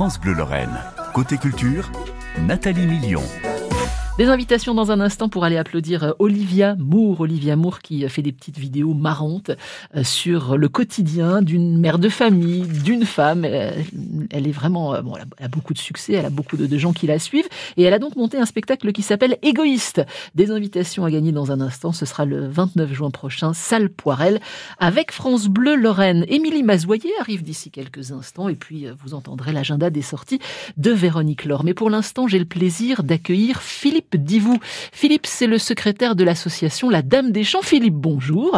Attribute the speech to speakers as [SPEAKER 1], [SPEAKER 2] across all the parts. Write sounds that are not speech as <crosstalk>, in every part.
[SPEAKER 1] France Bleu Lorraine. Côté culture, Nathalie Million.
[SPEAKER 2] Des invitations dans un instant pour aller applaudir euh, Olivia Moore. Olivia Moore qui euh, fait des petites vidéos marrantes euh, sur le quotidien d'une mère de famille, d'une femme. Elle est vraiment, bon, elle a beaucoup de succès, elle a beaucoup de, gens qui la suivent. Et elle a donc monté un spectacle qui s'appelle Égoïste. Des invitations à gagner dans un instant. Ce sera le 29 juin prochain, salle Poirel, avec France Bleu Lorraine. Émilie Mazoyer arrive d'ici quelques instants et puis vous entendrez l'agenda des sorties de Véronique Laure. Mais pour l'instant, j'ai le plaisir d'accueillir Philippe Philippe Philippe, c'est le secrétaire de l'association La Dame des Champs. Philippe, bonjour.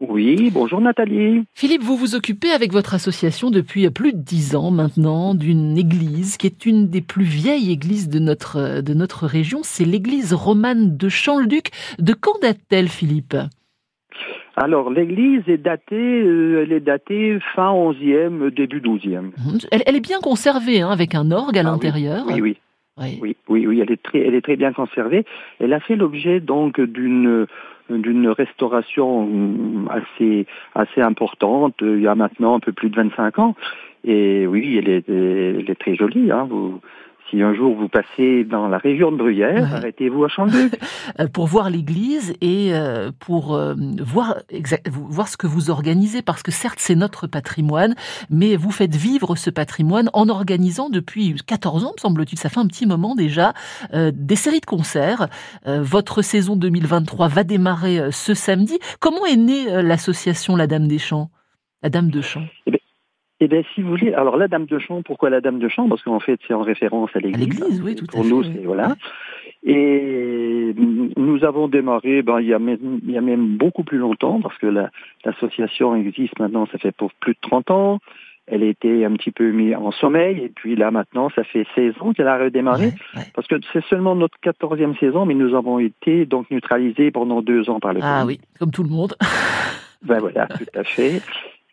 [SPEAKER 3] Oui, bonjour Nathalie.
[SPEAKER 2] Philippe, vous vous occupez avec votre association depuis plus de dix ans maintenant d'une église qui est une des plus vieilles églises de notre, de notre région. C'est l'église romane de Champ-le-Duc. De quand date-t-elle, Philippe?
[SPEAKER 3] Alors l'église est datée, euh, elle est datée fin 11e, début 12e.
[SPEAKER 2] Elle, est bien conservée, hein, avec un orgue à ah l'intérieur.
[SPEAKER 3] oui, oui. Oui. Oui, oui, elle est très, elle est très bien conservée. Elle a fait l'objet donc d'une d'une restauration assez assez importante il y a maintenant un peu plus de 25 ans. Et oui, elle est, elle est très jolie. Hein. Vous, si un jour vous passez dans la région de Bruyères, arrêtez-vous à Champ-le-Duc. <laughs>
[SPEAKER 2] Euh, pour voir l'église et euh, pour euh, voir, voir ce que vous organisez, parce que certes c'est notre patrimoine, mais vous faites vivre ce patrimoine en organisant depuis 14 ans, me semble-t-il, ça fait un petit moment déjà, des séries de concerts. votre saison 2023 va démarrer ce samedi. Comment est née l'association La Dame des Champs? La Dame de Champs?
[SPEAKER 3] Eh eh bien, si vous voulez, alors la Dame de Champ, pourquoi la Dame de Champ Parce qu'en fait, c'est en référence à l'Église.
[SPEAKER 2] L'Église, oui, tout
[SPEAKER 3] à fait. Pour nous, c'est voilà. Et nous avons démarré, ben, il, y a même, il y a même beaucoup plus longtemps, parce que l'association existe maintenant, ça fait pour plus de 30 ans. Elle était un petit peu mise en sommeil, et puis là maintenant, ça fait 16 ans qu'elle a redémarré, parce que c'est seulement notre 14e saison, mais nous avons été donc neutralisés pendant deux ans par le
[SPEAKER 2] Ah oui, comme tout le monde.
[SPEAKER 3] ben voilà, tout à fait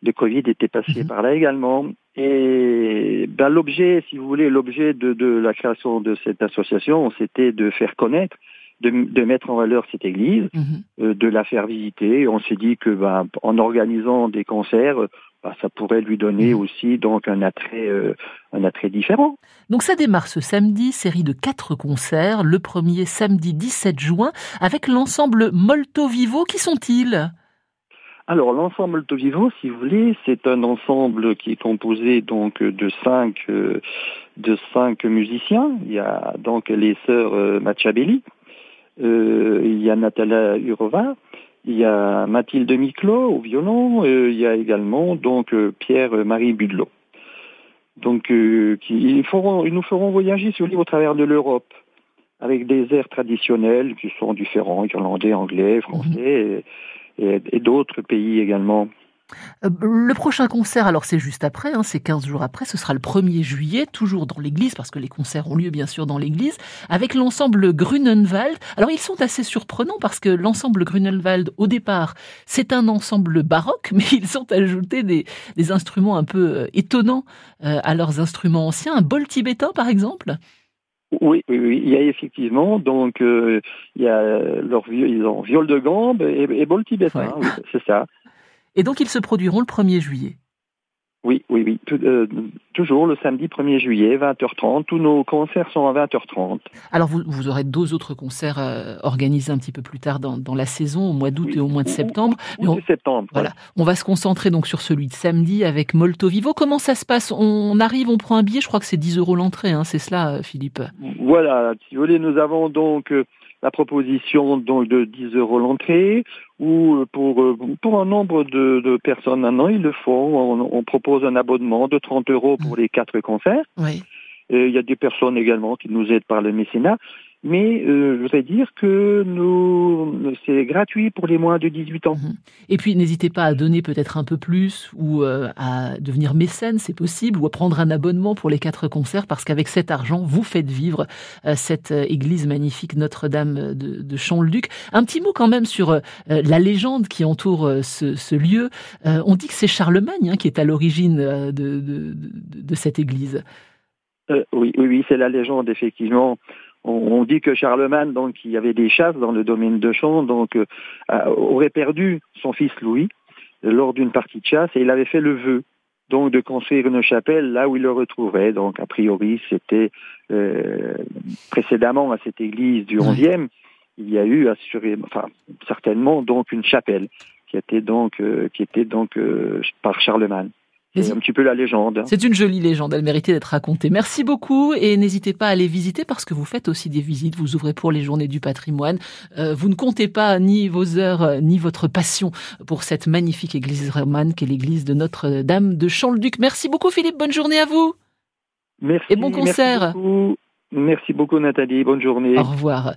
[SPEAKER 3] le Covid était passé mhm. par là également. Et ben, l'objet, si vous voulez, l'objet de, la création de cette association, c'était de faire connaître, de, mettre en valeur cette église, mhm. euh, de la faire visiter. on s'est dit que ben, en organisant des concerts, ben, ça pourrait lui donner mhm. aussi donc un attrait, euh, un attrait différent.
[SPEAKER 2] Donc ça démarre ce samedi, série de quatre concerts. Le premier samedi 17 juin avec l'ensemble Molto Vivo. Qui sont-ils?
[SPEAKER 3] Alors l'ensemble Vivo, si vous voulez, c'est un ensemble qui est composé donc de cinq euh, de cinq musiciens. Il y a donc les sœurs euh, Machabelli, euh, il y a Natalia Urova, il y a Mathilde Miclot au violon, il y a également donc Pierre-Marie Budelot. Donc qui, ils, feront, ils nous feront voyager sur au travers de l'Europe avec des airs traditionnels qui sont différents, irlandais, anglais, français. Mhm et, d'autres pays également.
[SPEAKER 2] Euh, le prochain concert, alors c'est juste après, hein, c'est 15 jours après, ce sera le 1er juillet, toujours dans l'église, parce que les concerts ont lieu bien sûr dans l'église, avec l'ensemble Grunenwald. Alors ils sont assez surprenants parce que l'ensemble Grunenwald, au départ, c'est un ensemble baroque, <laughs> mais ils ont ajouté des, instruments un peu euh, étonnants euh, à leurs instruments anciens, un bol tibétain par exemple.
[SPEAKER 3] Oui, oui, oui, il y a effectivement, donc, euh, il y a leur ils ont viol de gambe et, et bol tibétain, oui, c'est ça.
[SPEAKER 2] Et donc, ils se produiront le 1er juillet
[SPEAKER 3] oui, oui, oui. Euh, toujours le samedi 1er juillet, 20h30. Tous nos concerts sont à 20h30.
[SPEAKER 2] Alors, vous, vous aurez deux autres concerts euh, organisés un petit peu plus tard dans, la saison, au mois d'août et au mois de septembre.
[SPEAKER 3] Ou, septembre.
[SPEAKER 2] Voilà. On va se concentrer donc sur celui de samedi avec Molto Vivo. Comment ça se passe? On arrive, on prend un billet. Je crois que c'est 10 euros l'entrée. Hein, c'est cela, Philippe?
[SPEAKER 3] Voilà. Si vous voulez, nous avons donc euh, la proposition donc de 10 euros l'entrée ou euh, pour euh, pour un nombre de, de personnes un an ils le font on, propose un abonnement de 30 euros pour mmh. les quatre concerts oui. il y a des personnes également qui nous aident par le mécénat mais euh, je voudrais dire que c'est gratuit pour les moins de 18 ans. Mhm.
[SPEAKER 2] Et puis n'hésitez pas à donner peut-être un peu plus ou euh, à devenir mécène, c'est possible, ou à prendre un abonnement pour les quatre concerts, parce qu'avec cet argent, vous faites vivre euh, cette église magnifique Notre-Dame de, de Champ-le-Duc. Un petit mot quand même sur la légende qui entoure ce, lieu. on dit que c'est Charlemagne hein, qui est à l'origine de, de, de, cette église.
[SPEAKER 3] oui, oui, oui, c'est la légende effectivement on, dit que Charlemagne, donc, qui avait des chasses dans le domaine de Champ, donc, euh, aurait perdu son fils Louis lors d'une partie de chasse et il avait fait le vœu donc de construire une chapelle là où il le retrouvait. Donc a priori c'était euh, précédemment à cette église du 11e, il y a eu assuré, enfin certainement donc une chapelle qui était donc euh, qui était donc euh, par Charlemagne. C'est un petit peu la légende.
[SPEAKER 2] C'est une jolie légende, elle méritait d'être racontée. Merci beaucoup et n'hésitez pas à aller visiter parce que vous faites aussi des visites, vous ouvrez pour les journées du patrimoine. Euh, vous ne comptez pas ni vos heures euh, ni votre passion pour cette magnifique église romane qu'est l'église de Notre-Dame de Champ-le-Duc. Merci beaucoup Philippe, bonne journée à vous.
[SPEAKER 3] Merci.
[SPEAKER 2] Et bon concert.
[SPEAKER 3] Merci beaucoup, merci beaucoup Nathalie, bonne journée.
[SPEAKER 2] Au revoir.